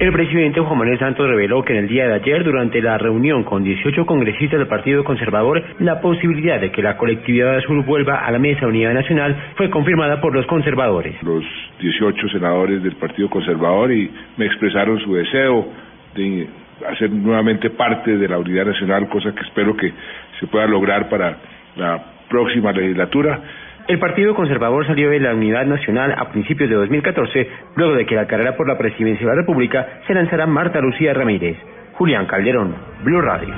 El presidente Juan Manuel Santos reveló que en el día de ayer, durante la reunión con 18 congresistas del Partido Conservador, la posibilidad de que la colectividad azul vuelva a la Mesa Unidad Nacional fue confirmada por los conservadores. Los 18 senadores del Partido Conservador y me expresaron su deseo de hacer nuevamente parte de la Unidad Nacional, cosa que espero que se pueda lograr para la próxima legislatura. El Partido Conservador salió de la Unidad Nacional a principios de 2014, luego de que la carrera por la presidencia de la República se lanzara Marta Lucía Ramírez. Julián Calderón, Blue Radio.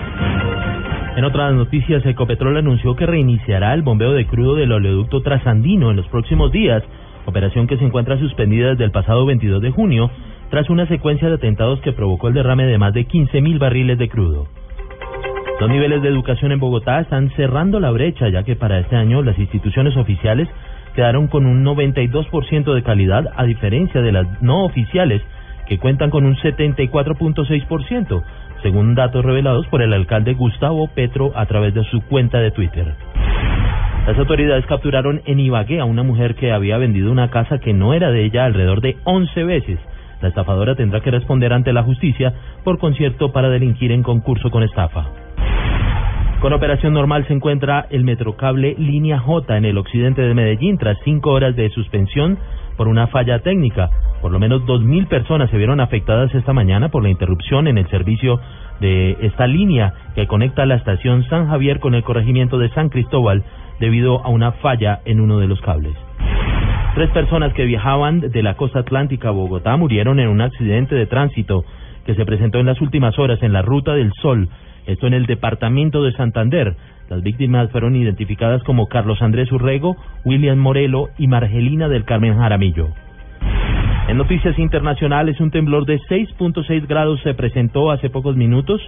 En otras noticias, Ecopetrol anunció que reiniciará el bombeo de crudo del oleoducto trasandino en los próximos días, operación que se encuentra suspendida desde el pasado 22 de junio, tras una secuencia de atentados que provocó el derrame de más de 15.000 barriles de crudo. Los niveles de educación en Bogotá están cerrando la brecha, ya que para este año las instituciones oficiales quedaron con un 92% de calidad, a diferencia de las no oficiales, que cuentan con un 74.6%, según datos revelados por el alcalde Gustavo Petro a través de su cuenta de Twitter. Las autoridades capturaron en Ibagué a una mujer que había vendido una casa que no era de ella alrededor de 11 veces. La estafadora tendrá que responder ante la justicia por concierto para delinquir en concurso con estafa. Con operación normal se encuentra el Metrocable Línea J en el occidente de Medellín tras cinco horas de suspensión por una falla técnica. Por lo menos dos mil personas se vieron afectadas esta mañana por la interrupción en el servicio de esta línea que conecta la estación San Javier con el corregimiento de San Cristóbal debido a una falla en uno de los cables. Tres personas que viajaban de la costa atlántica a Bogotá murieron en un accidente de tránsito que se presentó en las últimas horas en la Ruta del Sol esto en el departamento de Santander. Las víctimas fueron identificadas como Carlos Andrés Urrego, William Morelo y Margelina del Carmen Jaramillo. En noticias internacionales, un temblor de 6.6 grados se presentó hace pocos minutos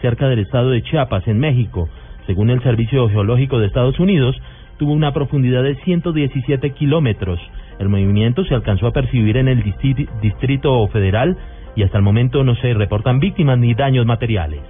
cerca del estado de Chiapas, en México. Según el Servicio Geológico de Estados Unidos, tuvo una profundidad de 117 kilómetros. El movimiento se alcanzó a percibir en el Distrito Federal y hasta el momento no se reportan víctimas ni daños materiales.